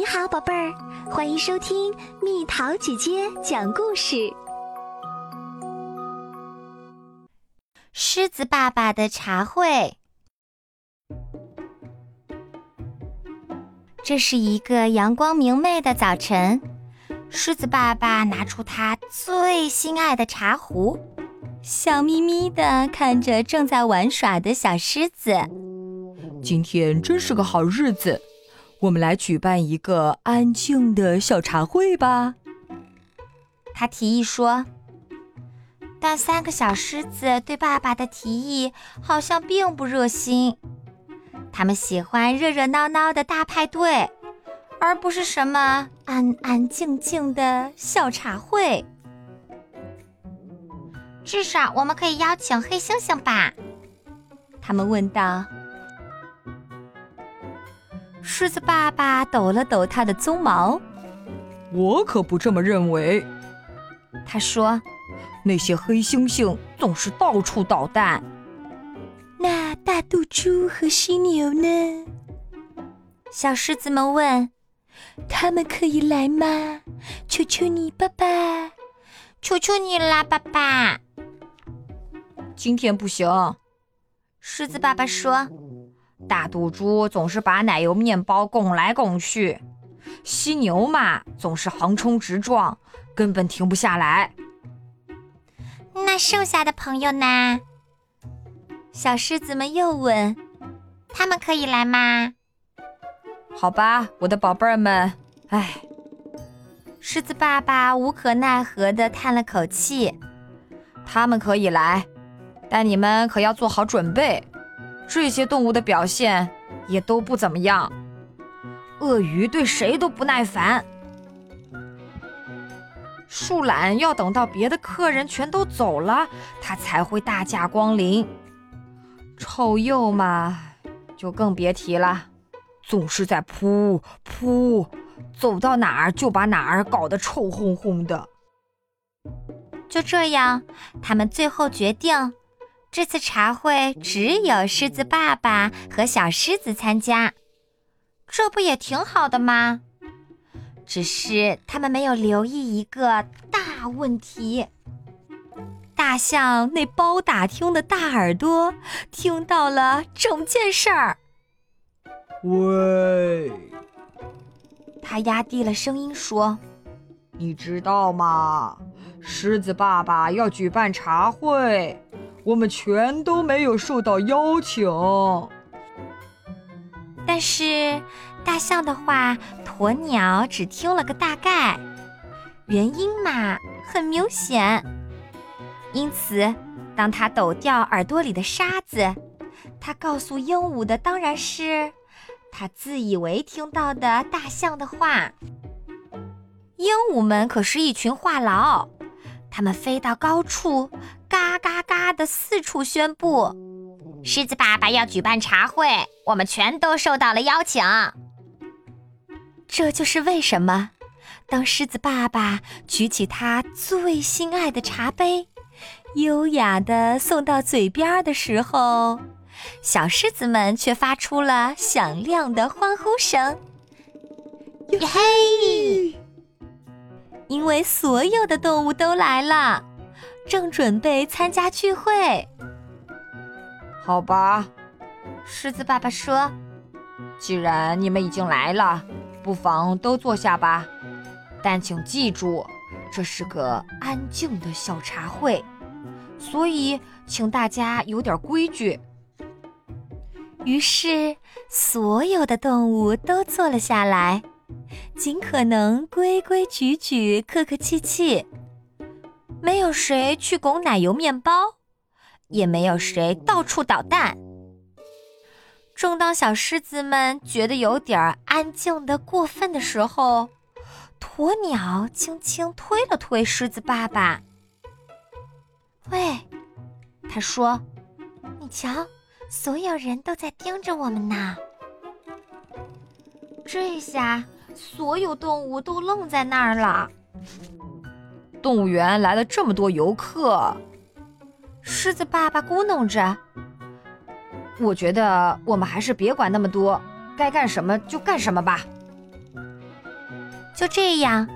你好，宝贝儿，欢迎收听蜜桃姐姐讲故事。狮子爸爸的茶会。这是一个阳光明媚的早晨，狮子爸爸拿出他最心爱的茶壶，笑眯眯地看着正在玩耍的小狮子。今天真是个好日子。我们来举办一个安静的小茶会吧。他提议说，但三个小狮子对爸爸的提议好像并不热心。他们喜欢热热闹闹的大派对，而不是什么安安静静的小茶会。至少我们可以邀请黑猩猩吧？他们问道。狮子爸爸抖了抖他的鬃毛，我可不这么认为。他说：“那些黑猩猩总是到处捣蛋。”那大肚猪和犀牛呢？小狮子们问：“他们可以来吗？求求你，爸爸！求求你啦，爸爸！”今天不行，狮子爸爸说。大肚猪总是把奶油面包拱来拱去，犀牛嘛总是横冲直撞，根本停不下来。那剩下的朋友呢？小狮子们又问：“他们可以来吗？”好吧，我的宝贝儿们。唉，狮子爸爸无可奈何地叹了口气。他们可以来，但你们可要做好准备。这些动物的表现也都不怎么样。鳄鱼对谁都不耐烦，树懒要等到别的客人全都走了，它才会大驾光临。臭鼬嘛，就更别提了，总是在扑扑，走到哪儿就把哪儿搞得臭烘烘的。就这样，他们最后决定。这次茶会只有狮子爸爸和小狮子参加，这不也挺好的吗？只是他们没有留意一个大问题：大象那包打听的大耳朵听到了整件事儿。喂，他压低了声音说：“你知道吗？狮子爸爸要举办茶会。”我们全都没有受到邀请，但是大象的话，鸵鸟只听了个大概。原因嘛，很明显。因此，当他抖掉耳朵里的沙子，他告诉鹦鹉的当然是他自以为听到的大象的话。鹦鹉们可是一群话痨，它们飞到高处。嘎嘎嘎的四处宣布，狮子爸爸要举办茶会，我们全都受到了邀请。这就是为什么，当狮子爸爸举起他最心爱的茶杯，优雅的送到嘴边的时候，小狮子们却发出了响亮的欢呼声。耶嘿！因为所有的动物都来了。正准备参加聚会，好吧，狮子爸爸说：“既然你们已经来了，不妨都坐下吧。但请记住，这是个安静的小茶会，所以请大家有点规矩。”于是，所有的动物都坐了下来，尽可能规规矩矩、客客气气。没有谁去拱奶油面包，也没有谁到处捣蛋。正当小狮子们觉得有点安静的过分的时候，鸵鸟轻轻推了推狮子爸爸。“喂，”他说，“你瞧，所有人都在盯着我们呢。”这下，所有动物都愣在那儿了。动物园来了这么多游客，狮子爸爸咕哝着：“我觉得我们还是别管那么多，该干什么就干什么吧。”就这样，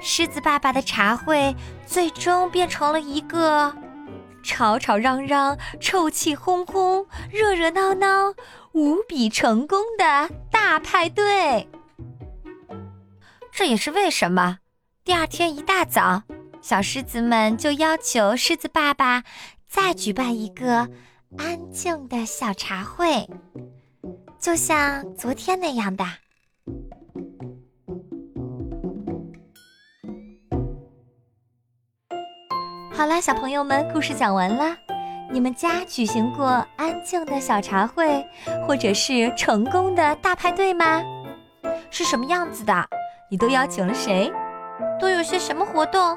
狮子爸爸的茶会最终变成了一个吵吵嚷嚷、臭气烘烘、热热闹闹、无比成功的大派对。这也是为什么，第二天一大早，小狮子们就要求狮子爸爸再举办一个安静的小茶会，就像昨天那样的。好啦，小朋友们，故事讲完了。你们家举行过安静的小茶会，或者是成功的大派对吗？是什么样子的？你都邀请了谁？都有些什么活动？